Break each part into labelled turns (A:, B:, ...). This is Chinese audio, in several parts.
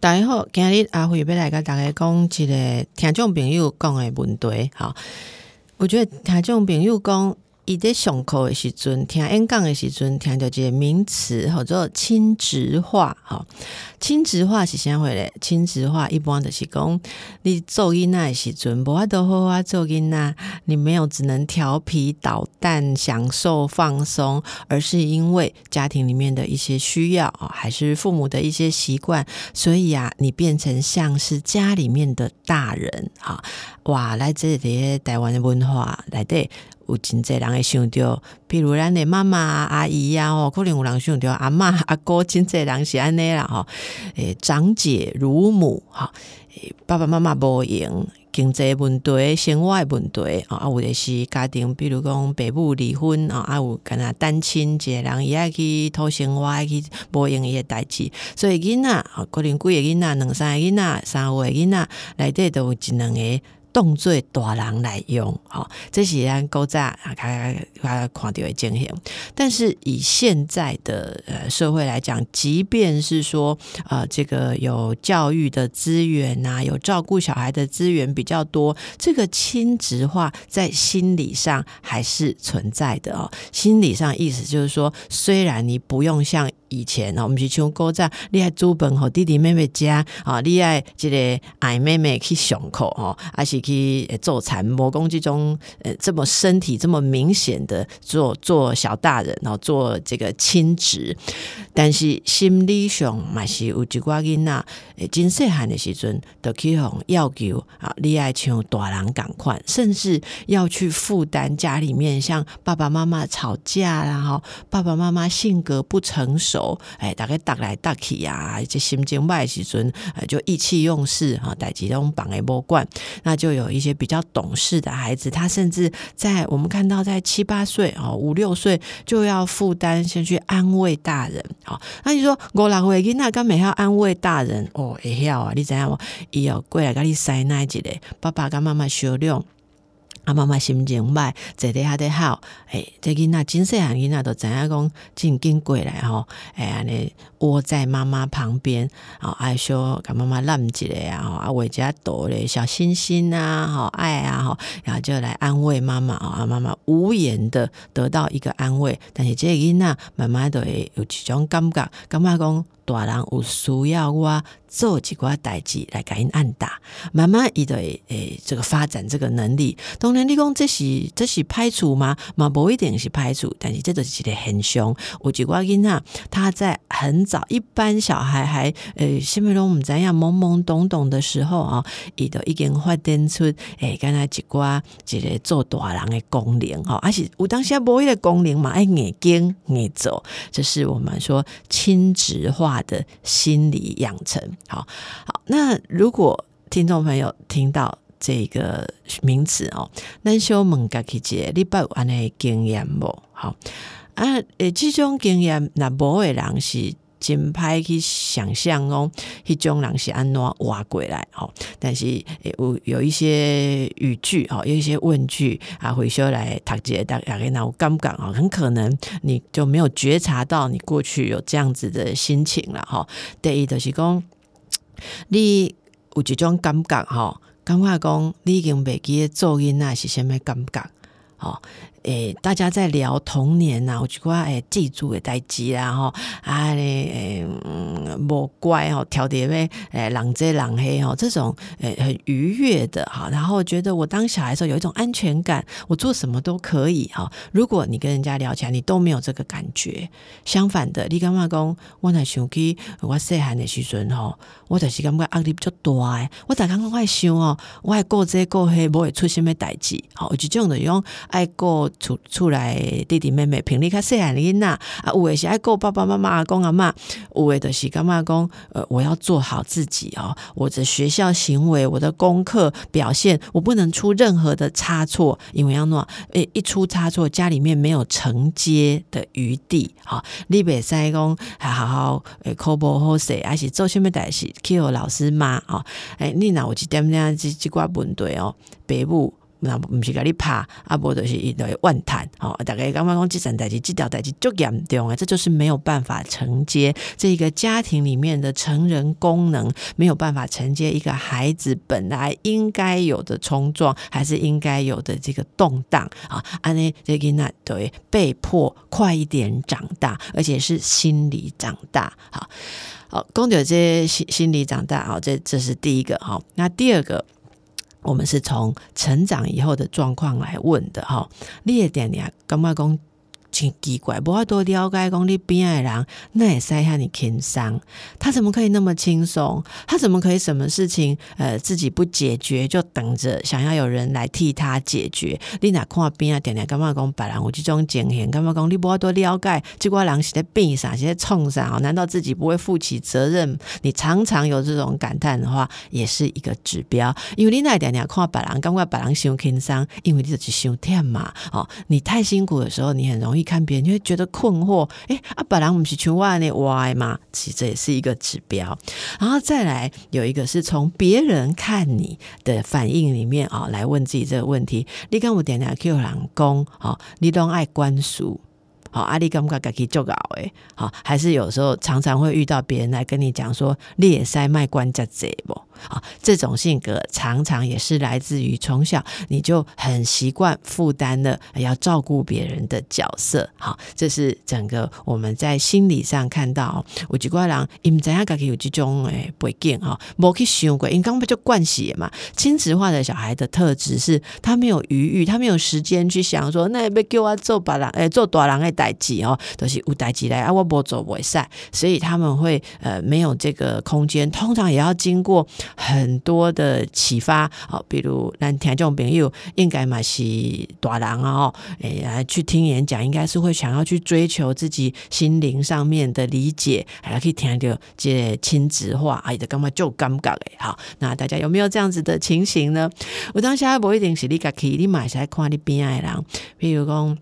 A: 大家好，今日阿辉要来跟大家讲一个听众朋友讲的问题。好，我觉得听众朋友讲。伊在上课的时阵，听演讲的时阵，听到一个名词叫做亲职化。吼，亲职化是啥回咧？亲职化一般就是讲，你做囡仔的时阵，无法度好好做囡仔，你没有只能调皮捣蛋、享受放松，而是因为家庭里面的一些需要啊，还是父母的一些习惯，所以啊，你变成像是家里面的大人啊。哇，来自啲台湾的文化来对。有真济人会想着，譬如咱的妈妈、阿姨呀，吼，可能有人想着阿嬷、阿哥，真济人是安尼啦，吼，诶，长姐如母，哈，爸爸妈妈无用，经济问题、生活问题，啊，有的是家庭，比如讲爸母离婚，啊，有敢若单亲一个人，伊爱去讨生活，爱去无用伊诶代志，所以囡仔，可能几个囡仔，两三个囡仔，三五个囡仔，内底都有一两个。动作大人来用，哈，这是咱古早啊，看看看到的情形。但是以现在的呃社会来讲，即便是说啊，这个有教育的资源呐，有照顾小孩的资源比较多，这个亲职化在心理上还是存在的哦。心理上意思就是说，虽然你不用像。以前哦，毋是像古早，你爱煮饭互弟弟妹妹食啊，你爱即个爱妹妹去上课哦，还是去做产模工这种呃这么身体这么明显的做做小大人哦，做这个亲职，但是心理上嘛是有一寡囡仔，真细汉的时阵，都去互要求啊，你爱像大人共款，甚至要去负担家里面像爸爸妈妈吵架啦，哈，爸爸妈妈性格不成熟。哎，大概搭来搭去呀，这心情坏时阵，就意气用事哈，代志拢绑诶波惯，那就有一些比较懂事的孩子，他甚至在我们看到在七八岁哦，五六岁就要负担先去安慰大人好，那你说我老会囡那干每要安慰大人哦，会晓啊，你知影无？伊要过来跟你塞奶一个，爸爸跟妈妈商量。啊，妈妈心情歹，坐伫遐得好。诶，这囡仔真细汉囡仔都知影讲，真紧过来吼。诶，安尼窝在妈妈旁边，啊，爱说甲妈妈揽一个啊，吼，啊，为家朵咧小心心啊，吼，爱啊，吼，然后就来安慰妈妈啊，妈妈无言的得到一个安慰。但是这囡仔慢慢都会有一种感觉，感觉讲大人有需要我。做几寡代志来给因按打，慢慢伊的诶这个发展这个能力。当然，你讲这是这是排除吗？嘛不一定是排除，但是这都是一个很凶。有几寡囡仔，他在很早，一般小孩还呃，什么拢唔知样懵懵懂懂的时候啊，伊都已经发展出诶，刚才一寡一个做大人的功能哈，而且有当下无一个功能嘛，爱眼睛眼走，这是我们说亲职化的心理养成。好好，那如果听众朋友听到这个名词哦，那小问家去解，你有安尼经验无？好啊，诶，这种经验那不会人是。真歹去想象哦，迄种人是安怎挖过来哦？但是有有一些语句哦，有一些问句啊，回修来读解，大家那我感觉哦，很可能你就没有觉察到你过去有这样子的心情了哈。第一就是讲。你有一种感觉吼，感觉讲你已经袂记做囡仔是虾米感觉吼？诶，大家在聊童年呐，我就讲诶，记住的代志啦吼，啊咧诶，无乖吼，调蝶咩诶，狼遮狼黑吼，这种诶很愉悦的哈，然后觉得我当小孩的时候有一种安全感，我做什么都可以哈。如果你跟人家聊起来，你都没有这个感觉，相反的，你感觉讲我若想起我细汉的时阵吼，我就是感觉压力比较大诶，我大刚刚爱想哦，我爱过这过黑，无会出什么代志，好，就这种的用爱过。出出来弟弟妹妹平日较细汉的囡仔啊，有诶是爱顾爸爸妈妈阿公阿嬷，有诶就是感觉讲，呃，我要做好自己哦，我的学校行为，我的功课表现，我不能出任何的差错，因为要诺诶一出差错，家里面没有承接的余地啊。你袂使讲还好好诶，考不好势，还是做什么代志去互老师骂啊？诶，你若有一点点即即寡问题哦，爸母。那毋是甲你拍，啊无就是伊就会怨叹，吼，大概感觉讲即件代志、即条代志足严重啊，这就是没有办法承接这个家庭里面的成人功能，没有办法承接一个孩子本来应该有的冲撞，还是应该有的这个动荡啊，安尼这个那对被迫快一点长大，而且是心理长大，好，好，公牛这心心理长大，好，这这是第一个，好，那第二个。我们是从成长以后的状况来问的哈，你也点点干嘛讲？真奇怪，无法多了解讲你边爱人，那也塞下你轻松，他怎么可以那么轻松？他怎么可以什么事情呃自己不解决，就等着想要有人来替他解决？你哪看边啊？点点干嘛讲别人有这种经验？干嘛讲你无法多了解？这个人是在病啥？是在冲啥？难道自己不会负起责任？你常常有这种感叹的话，也是一个指标。因为你那点点看别人，感觉别人伤轻松，因为你就是伤忝嘛。哦，你太辛苦的时候，你很容易。看别人就会觉得困惑，哎啊，本来我们是去外那 Y 嘛，其实这也是一个指标。然后再来有一个是从别人看你的反应里面啊，来问自己这个问题：你跟我点点 Q 人工哦，你都爱关书。好，阿力感觉家己做搞诶，好，还是有时候常常会遇到别人来跟你讲说，你也塞卖关家贼不？啊，这种性格常常也是来自于从小你就很习惯负担的要照顾别人的角色。好，这是整个我们在心理上看到，有几块人因知影家己有这种诶背景哈，无去想过，因刚不就惯习嘛？亲子化的小孩的特质是他没有余裕，他没有时间去想说，那要叫我做别人诶做大人诶。代际哦，都是无代际来啊，我不做不赛，所以他们会呃没有这个空间，通常也要经过很多的启发哦，比如咱听众朋友应该嘛是大人啊，哎来去听演讲，应该是会想要去追求自己心灵上面的理解，还可以听到这亲子话，哎的干嘛就尴尬诶，好，那大家有没有这样子的情形呢？我当下不一定是你家去，你买来看你边爱人，比如讲。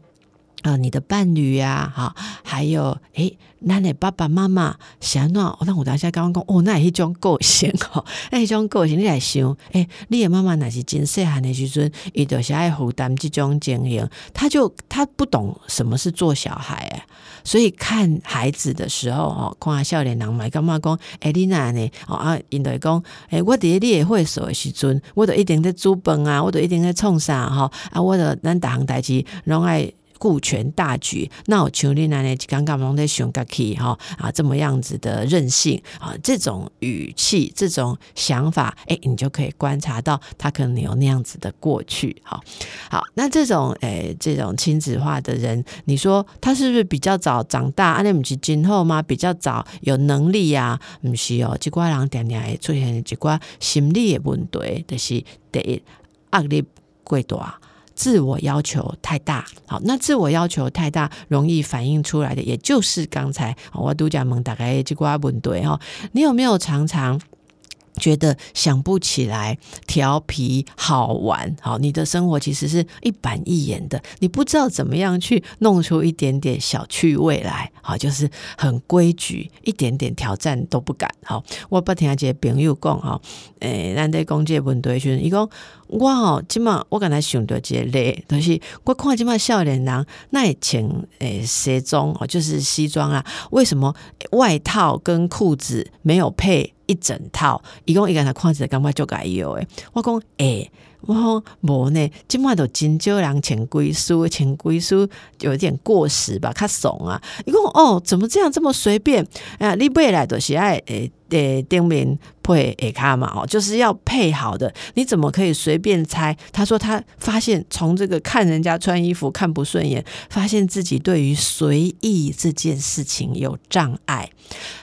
A: 啊，你的伴侣呀，哈，还有诶，那你爸爸妈妈想那，那我等下刚刚讲，哦，那一种个性哦，那一种个性你来想，诶，你的妈妈那是真细汉的时阵，伊就是爱负担这种经营，他就他不懂什么是做小孩啊，所以看孩子的时候哦，看笑脸人嘛，干嘛讲，诶，你那呢？哦啊，因为讲，诶，我伫你也会所的时阵，我都一定在煮饭啊，我都一定在创啥哈，啊，我的咱大行代志拢爱。顾全大局，那我求你奶奶刚刚弄在熊个 key 哈啊，这么样子的任性啊，这种语气、这种想法，哎，你就可以观察到他可能有那样子的过去。好，好，那这种诶，这种亲子化的人，你说他是不是比较早长大？阿那不是今后吗？比较早有能力呀？不是哦，这寡人点点会出现一寡心理的问题，就是第一压力过大。自我要求太大，好，那自我要求太大，容易反映出来的，也就是刚才我独家蒙大概这个问题哈，你有没有常常？觉得想不起来，调皮好玩，好，你的生活其实是一板一眼的，你不知道怎么样去弄出一点点小趣味来，好，就是很规矩，一点点挑战都不敢。好，我不听阿姐朋友讲，哈，诶，咱在讲这问题时，伊讲我吼，即嘛我刚才想到一个例，就是我看即马少年人那也穿诶西装哦，就是西装啊，为什么外套跟裤子没有配？一整套，伊讲伊个人看起来感觉就该有诶。我讲诶，我讲无呢，今麦都真少人潜规书，潜规书有点过时吧，较怂啊。伊讲哦，怎么这样这么随便？啊，你买来都是爱诶诶顶面。配诶卡嘛哦，就是要配好的，你怎么可以随便猜？他说他发现从这个看人家穿衣服看不顺眼，发现自己对于随意这件事情有障碍，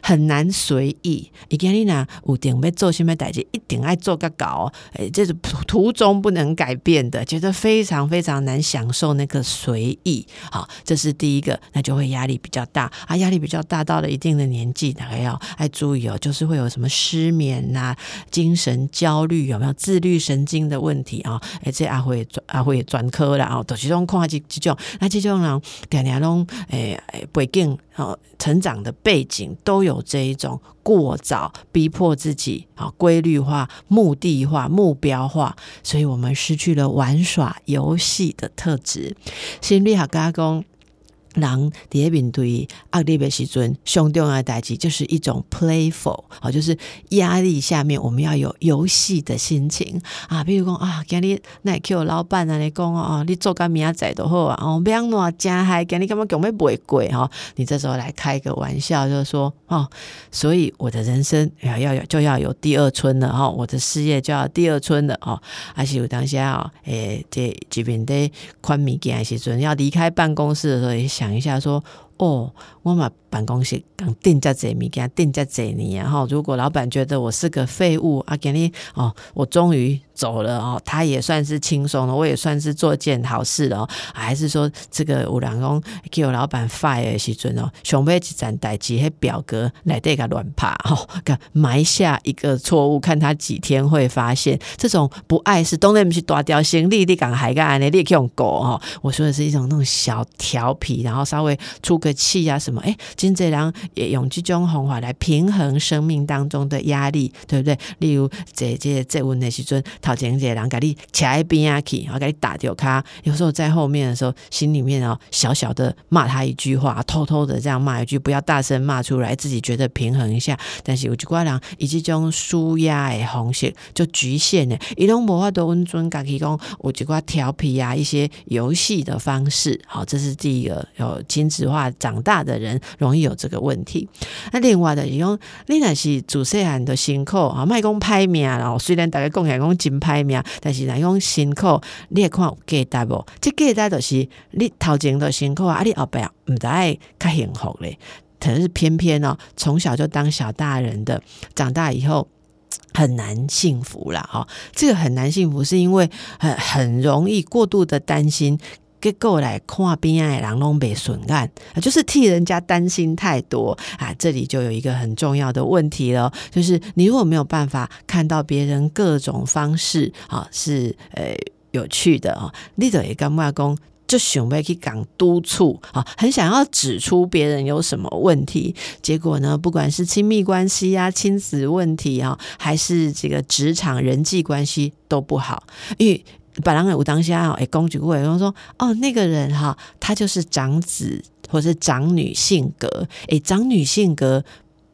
A: 很难随意。伊讲你呐，有定要做什么代志，一定爱做个搞，诶，这是途中不能改变的，觉得非常非常难享受那个随意。好，这是第一个，那就会压力比较大啊，压力比较大，到了一定的年纪，大概要爱注意哦，就就是会有什么失眠呐、精神焦虑，有没有自律神经的问题啊？哎，这阿辉阿辉专科了啊，都是种看这这种，那这种人点点拢诶背景哦，成长的背景都有这一种过早逼迫自己啊，规律化、目的化、目标化，所以我们失去了玩耍游戏的特质。心理学家讲。人第一面对压力的时阵，上重要的代志就是一种 playful，好，就是压力下面我们要有游戏的心情啊。比如讲啊，今日那 Q 老板啊，你讲哦，你做个明仔都好啊，哦，不要那加嗨，今日干嘛讲要卖贵哈？你这时候来开个玩笑，就是说哦，所以我的人生要要有就要有第二春了哈，我的事业就要第二春了哦。还是有当下哦，诶，这这边的宽物件的时阵，要离开办公室的时候讲一下，说哦，我嘛办公室刚定价这米，给他定价这年，然后如果老板觉得我是个废物啊，给你哦，我终于。走了哦，他也算是轻松了，我也算是做件好事了哦。还是说这个五两公给我老板 fire 时阵哦，熊背一站代机黑表格来这个乱爬哦，埋下一个错误，看他几天会发现这种不爱是东那不是大掉行李，你敢还敢你立刻用狗哦？我说的是一种那种小调皮，然后稍微出个气啊什么？哎，金泽良也用这种方法来平衡生命当中的压力，对不对？例如这这这问的时阵。陶姐姐，然后给你掐一边啊去，然后给你打掉他。有时候在后面的时候，心里面哦小小的骂他一句话，偷偷的这样骂一句，不要大声骂出来，自己觉得平衡一下。但是有句话讲，以这种舒压的方式就局限的，伊拢无法度温存，家己讲有几挂调皮啊，一些游戏的方式。好，这是第一个有亲子化长大的人容易有这个问题。那另外的，用你那是主细汉的辛苦啊，卖讲拍面哦，虽然大家讲起来讲真。歹命，但是若用辛苦，你也看有价值无？即价值就是你头前都辛苦啊，你后边毋知爱较幸福咧。可是偏偏哦，从小就当小大人的，长大以后很难幸福啦。哈。这个很难幸福，是因为很很容易过度的担心。给过来看边的人拢被损案，就是替人家担心太多啊！这里就有一个很重要的问题了，就是你如果没有办法看到别人各种方式啊，是呃有趣的啊，你得也跟外公就想要去讲督促啊，很想要指出别人有什么问题，结果呢，不管是亲密关系啊、亲子问题啊，还是这个职场人际关系都不好，因为。本来我当下哎，公举过来，说哦，那个人哈，他就是长子或是长女性格，哎，长女性格。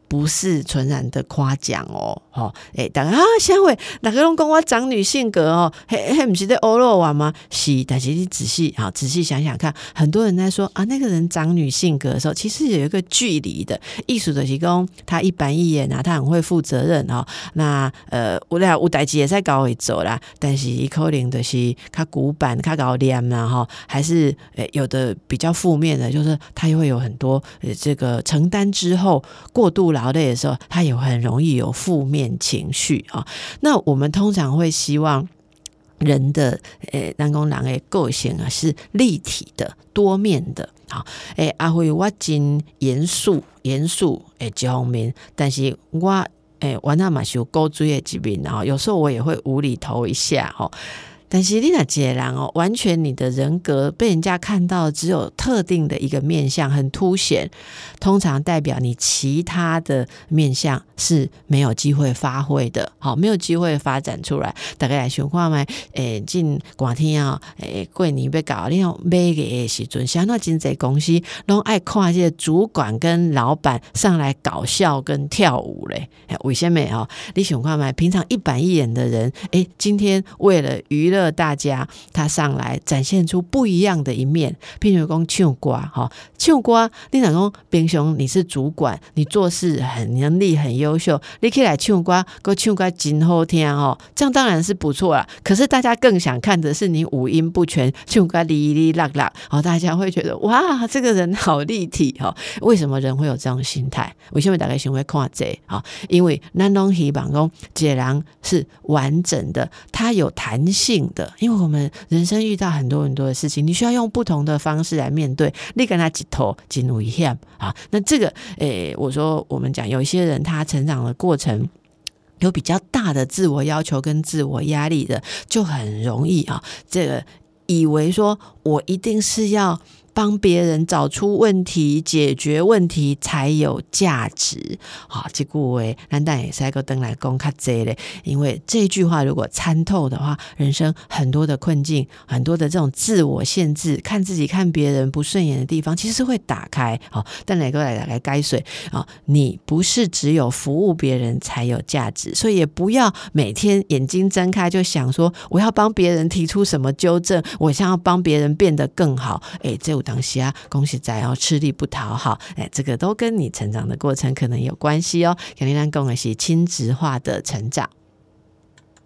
A: 不是纯然的夸奖哦，吼，诶，大家啊，先会哪个拢讲我长女性格哦，嘿，嘿，不是在欧罗瓦吗？是，但是你仔细好仔细想想看，很多人在说啊，那个人长女性格的时候，其实有一个距离的艺术的提供，他一板一眼啊，他很会负责任哦。那呃，我俩吴代志也在搞会走啦，但是一可能的是他古板，他搞脸啦哈，还是诶有的比较负面的，就是他又会有很多呃这个承担之后过度了。劳累的时候，他也很容易有负面情绪啊。那我们通常会希望人的诶，南宫狼诶个性啊是立体的、多面的。好，诶，阿辉我真严肃、严肃诶这方面，但是我诶我那嘛是有高追的一面啊。有时候我也会无厘头一下哈。但是你那杰然哦，完全你的人格被人家看到只有特定的一个面相很凸显，通常代表你其他的面相是没有机会发挥的，好，没有机会发展出来。大概来想看嘛，诶，进广天啊，诶，过年要搞你种买个时阵，像那经济公司拢爱看这些主管跟老板上来搞笑跟跳舞嘞，为什么哦？你想看嘛，平常一板一眼的人，诶，今天为了娱乐。大家，他上来展现出不一样的一面。譬如讲唱歌，哈，唱歌，你讲讲平常你是主管，你做事很能力很优秀，你可以来唱歌，个唱歌真好听哦，这样当然是不错啦。可是大家更想看的是你五音不全，唱歌哩哩啦啦，哦，大家会觉得哇，这个人好立体哈。为什么人会有这种心态？为什么大家喜欢看这？啊？因为南东希望讲，这人是完整的，他有弹性。的，因为我们人生遇到很多很多的事情，你需要用不同的方式来面对。你跟他几头进入一下啊，那这个诶，我说我们讲有一些人他成长的过程有比较大的自我要求跟自我压力的，就很容易啊，这个以为说我一定是要。帮别人找出问题、解决问题才有价值。好，这故为难道也是一个灯来公卡这嘞？因为这句话如果参透的话，人生很多的困境、很多的这种自我限制、看自己、看别人不顺眼的地方，其实是会打开。好，但哪个来来该水啊？你不是只有服务别人才有价值，所以也不要每天眼睛睁开就想说我要帮别人提出什么纠正，我想要帮别人变得更好。哎，这。东西啊，恭喜在哦，吃力不讨好，哎，这个都跟你成长的过程可能有关系哦。肯定让共的是亲子化的成长。